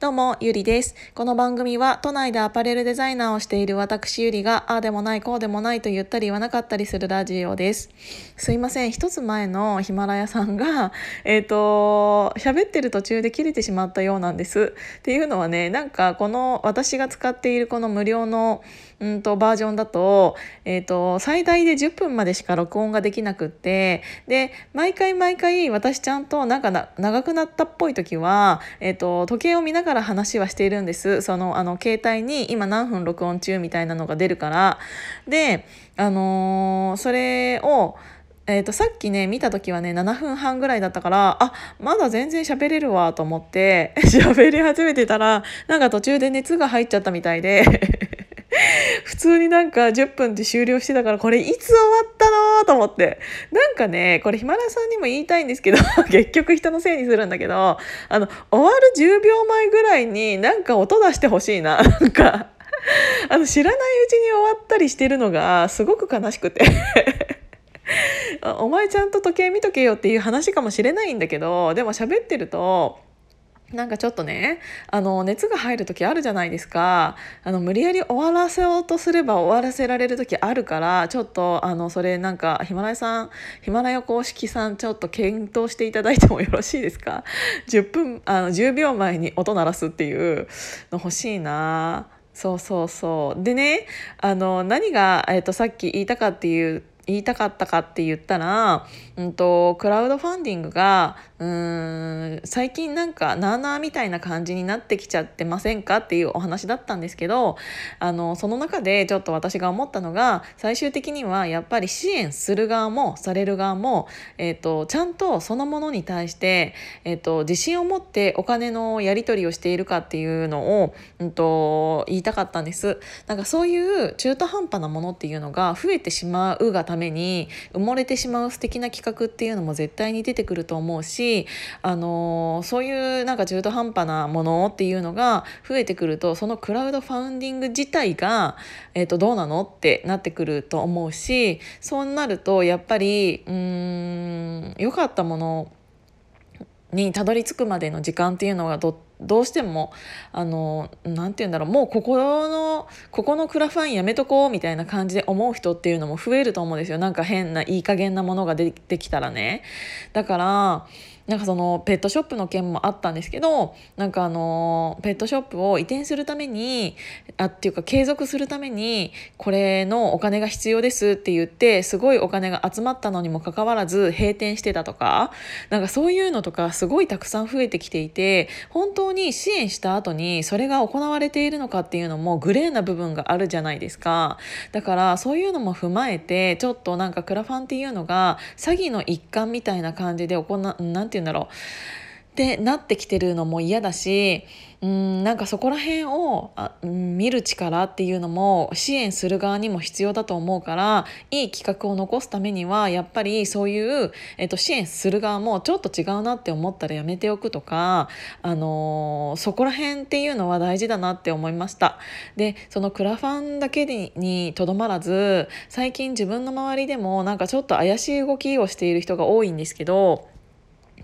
どうも、ゆりです。この番組は都内でアパレルデザイナーをしている私ゆりが、ああでもない、こうでもないと言ったり言わなかったりするラジオです。すいません、一つ前のヒマラヤさんが、えっ、ー、と、喋ってる途中で切れてしまったようなんです。っていうのはね、なんかこの私が使っているこの無料のうんとバージョンだと,、えーと、最大で10分までしか録音ができなくってで毎回毎回私ちゃんとなんか長くなったっぽい時は、えーと、時計を見ながら話はしているんです。そのあの携帯に今何分録音中みたいなのが出るから。で、あのー、それをえーと、さっきね見た時はね7分半ぐらいだったからあまだ全然喋れるわと思って 喋り始めてたらなんか途中で熱が入っちゃったみたいで。普通になんか10分で終了してたからこれいつ終わったのと思って。なんかねこれヒマラさんにも言いたいんですけど 結局人のせいにするんだけどあの終わる10秒前ぐらいになんか音出してほしいな。なんかあの知らないうちに終わったりしてるのがすごく悲しくて。お前ちゃんと時計見とけよっていう話かもしれないんだけどでも喋ってるとなんかちょっとねあの熱が入る時あるじゃないですか。あの無理やり終わらせようとすれば終わらせられる時あるからちょっとあのそれなんかヒマラヤさんヒマラヤ公式さんちょっと検討していただいてもよろしいですか？10分あの10秒前に音鳴らすっていうの欲しいな。そうそうそう。でねあの何が、えーとさっき言いたかっていう言いたかったかって言ったら、うんと、クラウドファンディングがうん最近なんかなあなあみたいな感じになってきちゃってませんかっていうお話だったんですけどあのその中でちょっと私が思ったのが最終的にはやっぱり支援する側もされる側も、えーと、ちゃんとそのものに対して、えーと、自信を持ってお金のやり取りをしているかっていうのを、うんと言いたかったんです。なんかそういう中途半端なものっていうのが増えてしまうがために埋もれてしまう素敵な企画っていうのも絶対に出てくると思うし、あのそういうなんか中途半端なものっていうのが増えてくるとそのクラウドファウンディング自体が、えー、とどうなのってなってくると思うしそうなるとやっぱりうん良かったものにたどり着くまでの時間っていうのがどどうしてもあのなんて言うんだろうもうここのここのクラファンやめとこうみたいな感じで思う人っていうのも増えると思うんですよ。なんか変ないい加減なものが出てきたらね。だからなんかそのペットショップの件もあったんですけどなんかあのペットショップを移転するためにあっていうか継続するためにこれのお金が必要ですって言ってすごいお金が集まったのにもかかわらず閉店してたとかなんかそういうのとかすごいたくさん増えてきていて本当に支援した後にそれが行われているのかっていうのもグレーな部分があるじゃないですか。だからそういうのも踏まえてちょっとなんかクラファンっていうのが詐欺の一環みたいな感じで行うなんて言うんだろうってなってきてるのも嫌だしうんなんかそこら辺をあ、見る力っていうのも支援する側にも必要だと思うからいい企画を残すためにはやっぱりそういう、えっと、支援する側もちょっと違うなって思ったらやめておくとか、あのー、そこら辺っていうのは大事だなって思いました。でそのクラファンだけにとどまらず最近自分の周りでもなんかちょっと怪しい動きをしている人が多いんですけど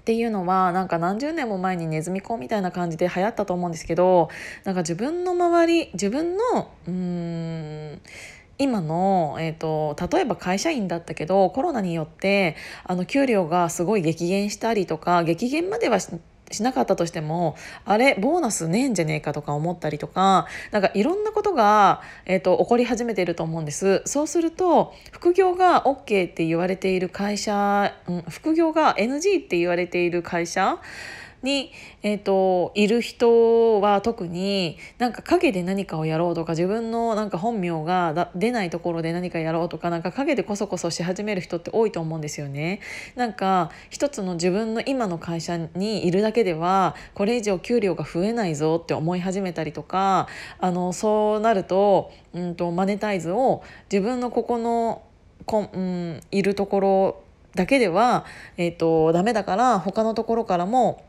っていうのはなんか何十年も前にネズミ講みたいな感じで流行ったと思うんですけどなんか自分の周り自分のうーん今の、えーと、例えば会社員だったけどコロナによってあの給料がすごい激減したりとか激減まではしてしなかったとしてもあれボーナスねえんじゃねえかとか思ったりとかなんかいろんなことが、えーと、起こり始めていると思うんです。そうすると副業が OK って言われている会社、うん、副業が NG って言われている会社に、えーと、いる人は特になんか陰で何かをやろうとか自分のなんか本名が出ないところで何かやろうとかなんか陰でこそこそし始める人って多いと思うんですよね。なんか一つの自分の今の会社にいるだけではこれ以上給料が増えないぞって思い始めたりとかあのそうなると,、うんとマネタイズを自分のここのこ、うん、いるところだけでは、えーとダメだから他のところからも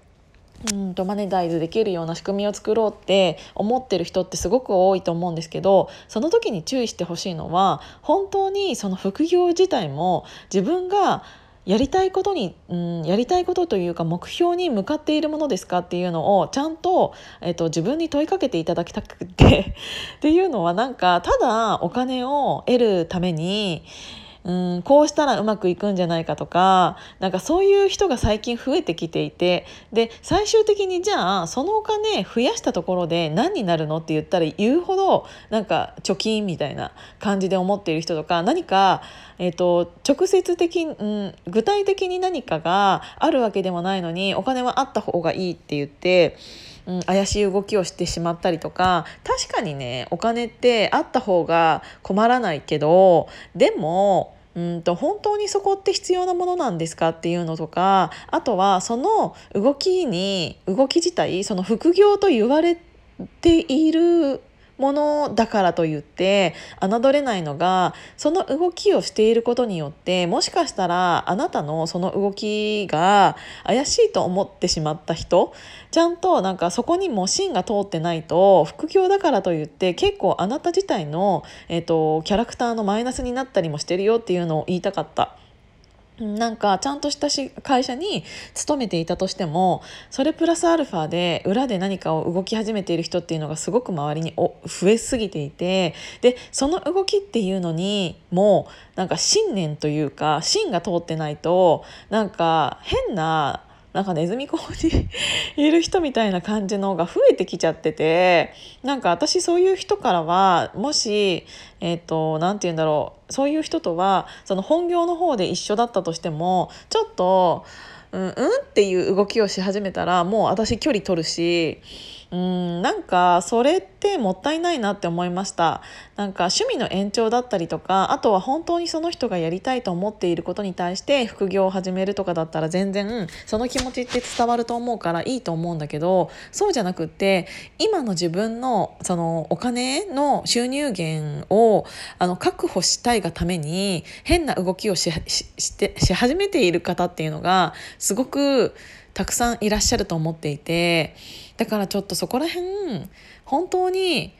うんとマネタイズできるような仕組みを作ろうって思ってる人ってすごく多いと思うんですけどその時に注意してほしいのは本当にその副業自体も自分がやりたいことに、うん、やりたいことというか目標に向かっているものですかっていうのをちゃんと,、えーと、自分に問いかけていただきたくて。っていうのはなんかただお金を得るためにうんこうしたらうまくいくんじゃないかとかなんかそういう人が最近増えてきていてで最終的にじゃあそのお金増やしたところで何になるのって言ったら言うほどなんか貯金みたいな感じで思っている人とか何か、えーと、直接的、うん、具体的に何かがあるわけでもないのにお金はあった方がいいって言って。うん、怪しい動きをしてしまったりとか確かにねお金ってあった方が困らないけどでもうんと本当にそこって必要なものなんですかっていうのとかあとはその動きに動き自体その副業と言われているものだからといって侮れないのがその動きをしていることによってもしかしたらあなたのその動きが怪しいと思ってしまった人ちゃんとなんかそこにも芯が通ってないと副業だからといって結構あなた自体の、えーと、キャラクターのマイナスになったりもしてるよっていうのを言いたかった。なんかちゃんとしたし会社に勤めていたとしてもそれプラスアルファで裏で何かを動き始めている人っていうのがすごく周りに増えすぎていてでその動きっていうのにもなんか信念というか芯が通ってないとなんか変ななんかネズミ講にいる人みたいな感じのが増えてきちゃっててなんか私そういう人からはもしえっ、ー、と何て言うんだろうそういう人とはその本業の方で一緒だったとしてもちょっとうん、うんっていう動きをし始めたらもう私距離取るしうんなんかそれってもったいないなって思いました。なんか趣味の延長だったりとかあとは本当にその人がやりたいと思っていることに対して副業を始めるとかだったら全然その気持ちって伝わると思うからいいと思うんだけどそうじゃなくって今の自分のそのお金の収入源をあの確保したいがために変な動きをししてし始めている方っていうのがすごくたくさんいらっしゃると思っていてだからちょっとそこら辺本当に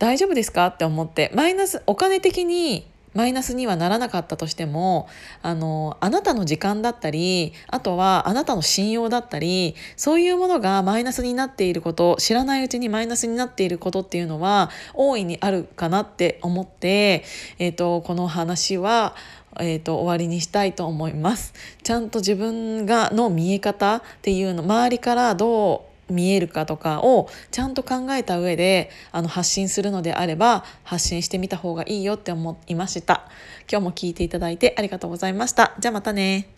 大丈夫ですかって思ってマイナスお金的にマイナスにはならなかったとしてもあのあなたの時間だったりあとはあなたの信用だったりそういうものがマイナスになっていること知らないうちにマイナスになっていることっていうのは大いにあるかなって思って、えーとこの話はえーと、終わりにしたいと思います。ちゃんと自分がの見え方っていうの周りからどう見えるかとかをちゃんと考えた上であの発信するのであれば発信してみた方がいいよって思いました。今日も聞いていただいてありがとうございました。じゃあまたね。